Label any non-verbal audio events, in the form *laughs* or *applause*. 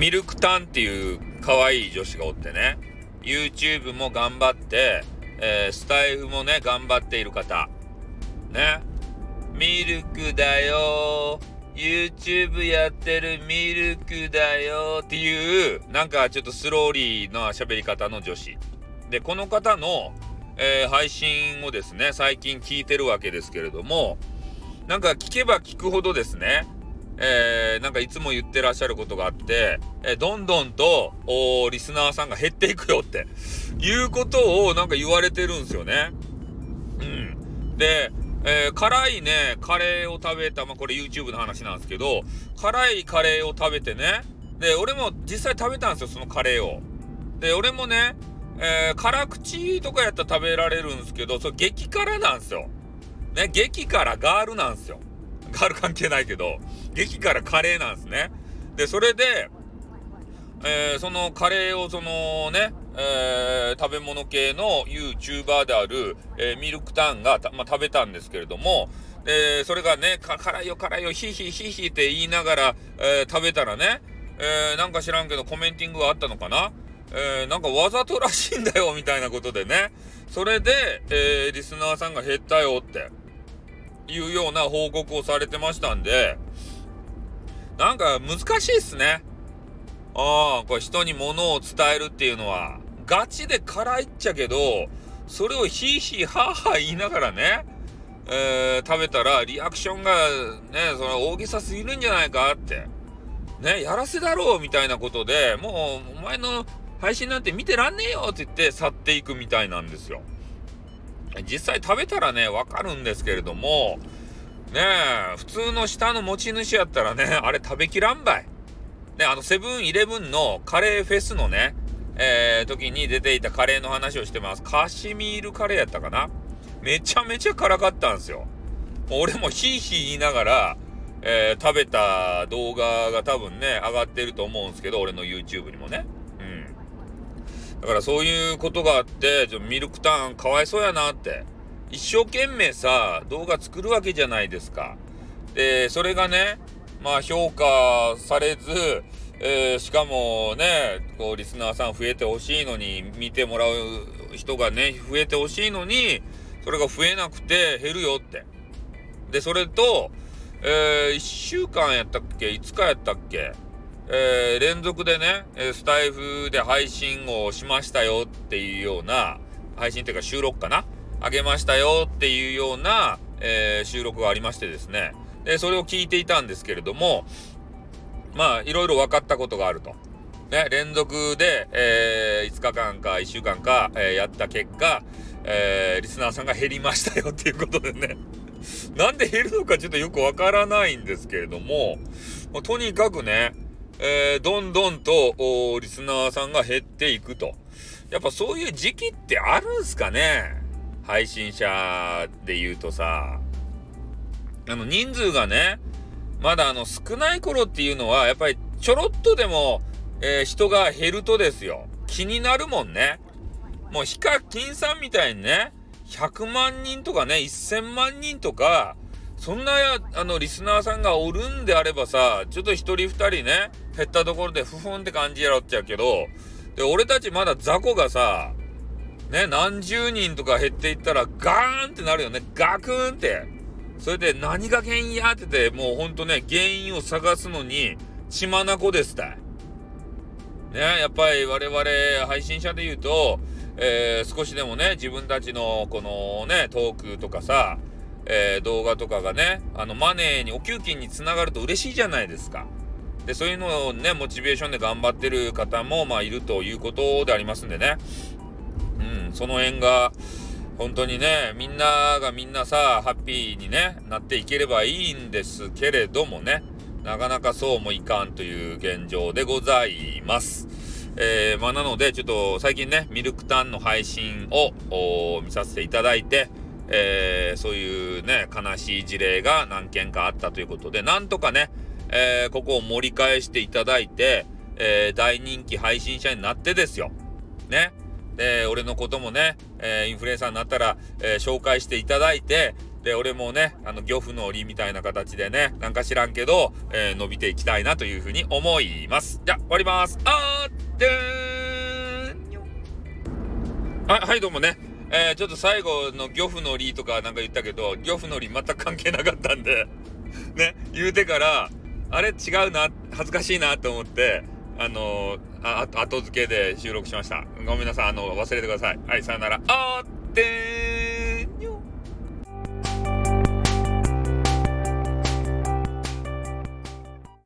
ミルクタンっていう可愛い女子がおってね、YouTube も頑張って、えー、スタイフもね、頑張っている方。ね。ミルクだよ YouTube やってるミルクだよっていう、なんかちょっとスローリーな喋り方の女子。で、この方の、えー、配信をですね、最近聞いてるわけですけれども、なんか聞けば聞くほどですね、えー、なんかいつも言ってらっしゃることがあって、えー、どんどんと、リスナーさんが減っていくよって、*laughs* いうことをなんか言われてるんですよね。うん。で、えー、辛いね、カレーを食べた、まあ、これ YouTube の話なんですけど、辛いカレーを食べてね、で、俺も実際食べたんですよ、そのカレーを。で、俺もね、えー、辛口とかやったら食べられるんですけど、それ激辛なんですよ。ね、激辛ガールなんですよ。ガール関係ないけど、激辛カレーなんですね。で、それで、えー、そのカレーをそのね、えー、食べ物系の YouTuber である、えー、ミルクタンが、まあ、食べたんですけれども、で、それがね、辛いよ辛いよ、ヒヒヒヒって言いながら、え、食べたらね、え、なんか知らんけどコメンティングがあったのかな？え、なんかわざとらしいんだよ、みたいなことでね。それで、え、リスナーさんが減ったよって、いうような報告をされてましたんで、なんか難しいっすね。ああ、これ人に物を伝えるっていうのは、ガチで辛いっちゃけど、それをヒーヒーハーハー言いながらね、えー、食べたらリアクションがね、その大げさすぎるんじゃないかって。ね、やらせだろうみたいなことで、もうお前の配信なんて見てらんねえよって言って去っていくみたいなんですよ。実際食べたらね、わかるんですけれども、ねえ、普通の下の持ち主やったらね、*laughs* あれ食べきらんばい。ね、あの、セブンイレブンのカレーフェスのね、えー、時に出ていたカレーの話をしてます。カシミールカレーやったかなめちゃめちゃ辛かったんですよ。俺もヒーヒー言いながら、えー、食べた動画が多分ね、上がってると思うんですけど、俺の YouTube にもね。だからそういうことがあって、ちょミルクターンかわいそうやなって。一生懸命さ、動画作るわけじゃないですか。で、それがね、まあ評価されず、えー、しかもね、こう、リスナーさん増えてほしいのに、見てもらう人がね、増えてほしいのに、それが増えなくて減るよって。で、それと、えー、1週間やったっけ ?5 日やったっけ？えー、連続でね、スタイフで配信をしましたよっていうような、配信っていうか収録かな？あげましたよっていうような、えー、収録がありましてですね。で、それを聞いていたんですけれども、まあ、いろいろ分かったことがあると。ね、連続で、えー、5日間か1週間か、えー、やった結果、えー、リスナーさんが減りましたよっていうことでね。なんで減るのかちょっとよくわからないんですけれども、とにかくね、えー、どんどんとリスナーさんが減っていくと。やっぱそういう時期ってあるんすかね？配信者で言うとさ。あの人数がね、まだあの少ない頃っていうのは、やっぱりちょろっとでも、えー、人が減るとですよ。気になるもんね。もうヒカキンさんみたいにね、100万人とかね、1000万人とか、そんな、あの、リスナーさんがおるんであればさ、ちょっと一人二人ね、減ったところでふふんって感じやろっちゃうけど、で、俺たちまだ雑魚がさ、ね、何十人とか減っていったらガーンってなるよね。ガクーンって。それで何が原因やってて、もうほんとね、原因を探すのに血眼ですたい。ね、やっぱり我々配信者で言うと、えー、少しでもね、自分たちのこのね、トークとかさ、えー、動画とかがね、あの、マネーに、お給金につながると嬉しいじゃないですか。で、そういうのをね、モチベーションで頑張ってる方も、まあ、いるということでありますんでね。うん、その辺が、本当にね、みんながみんなさ、ハッピーにね、なっていければいいんですけれどもね、なかなかそうもいかんという現状でございます。えー、まあ、なので、ちょっと最近ね、ミルクタンの配信を見させていただいて、えー、そういうね、悲しい事例が何件かあったということで、なんとかね、えー、ここを盛り返していただいて、えー、大人気配信者になってですよ。ね。で、俺のこともね、えインフルエンサーになったら、え紹介していただいて、で、俺もね、あの、漁夫の檻みたいな形でね、なんか知らんけど、えー、伸びていきたいなというふうに思います。じゃ、終わります。あーでーんはい、はい、どうもね。えー、ちょっと最後の漁夫の檻とかなんか言ったけど、漁夫の檻全く関係なかったんで *laughs* ね、言うてから、あれ違うな、恥ずかしいなと思って、あの、あ後付けで収録しました。ごめんなさい、あの、忘れてください。はい、さよなら。あーってー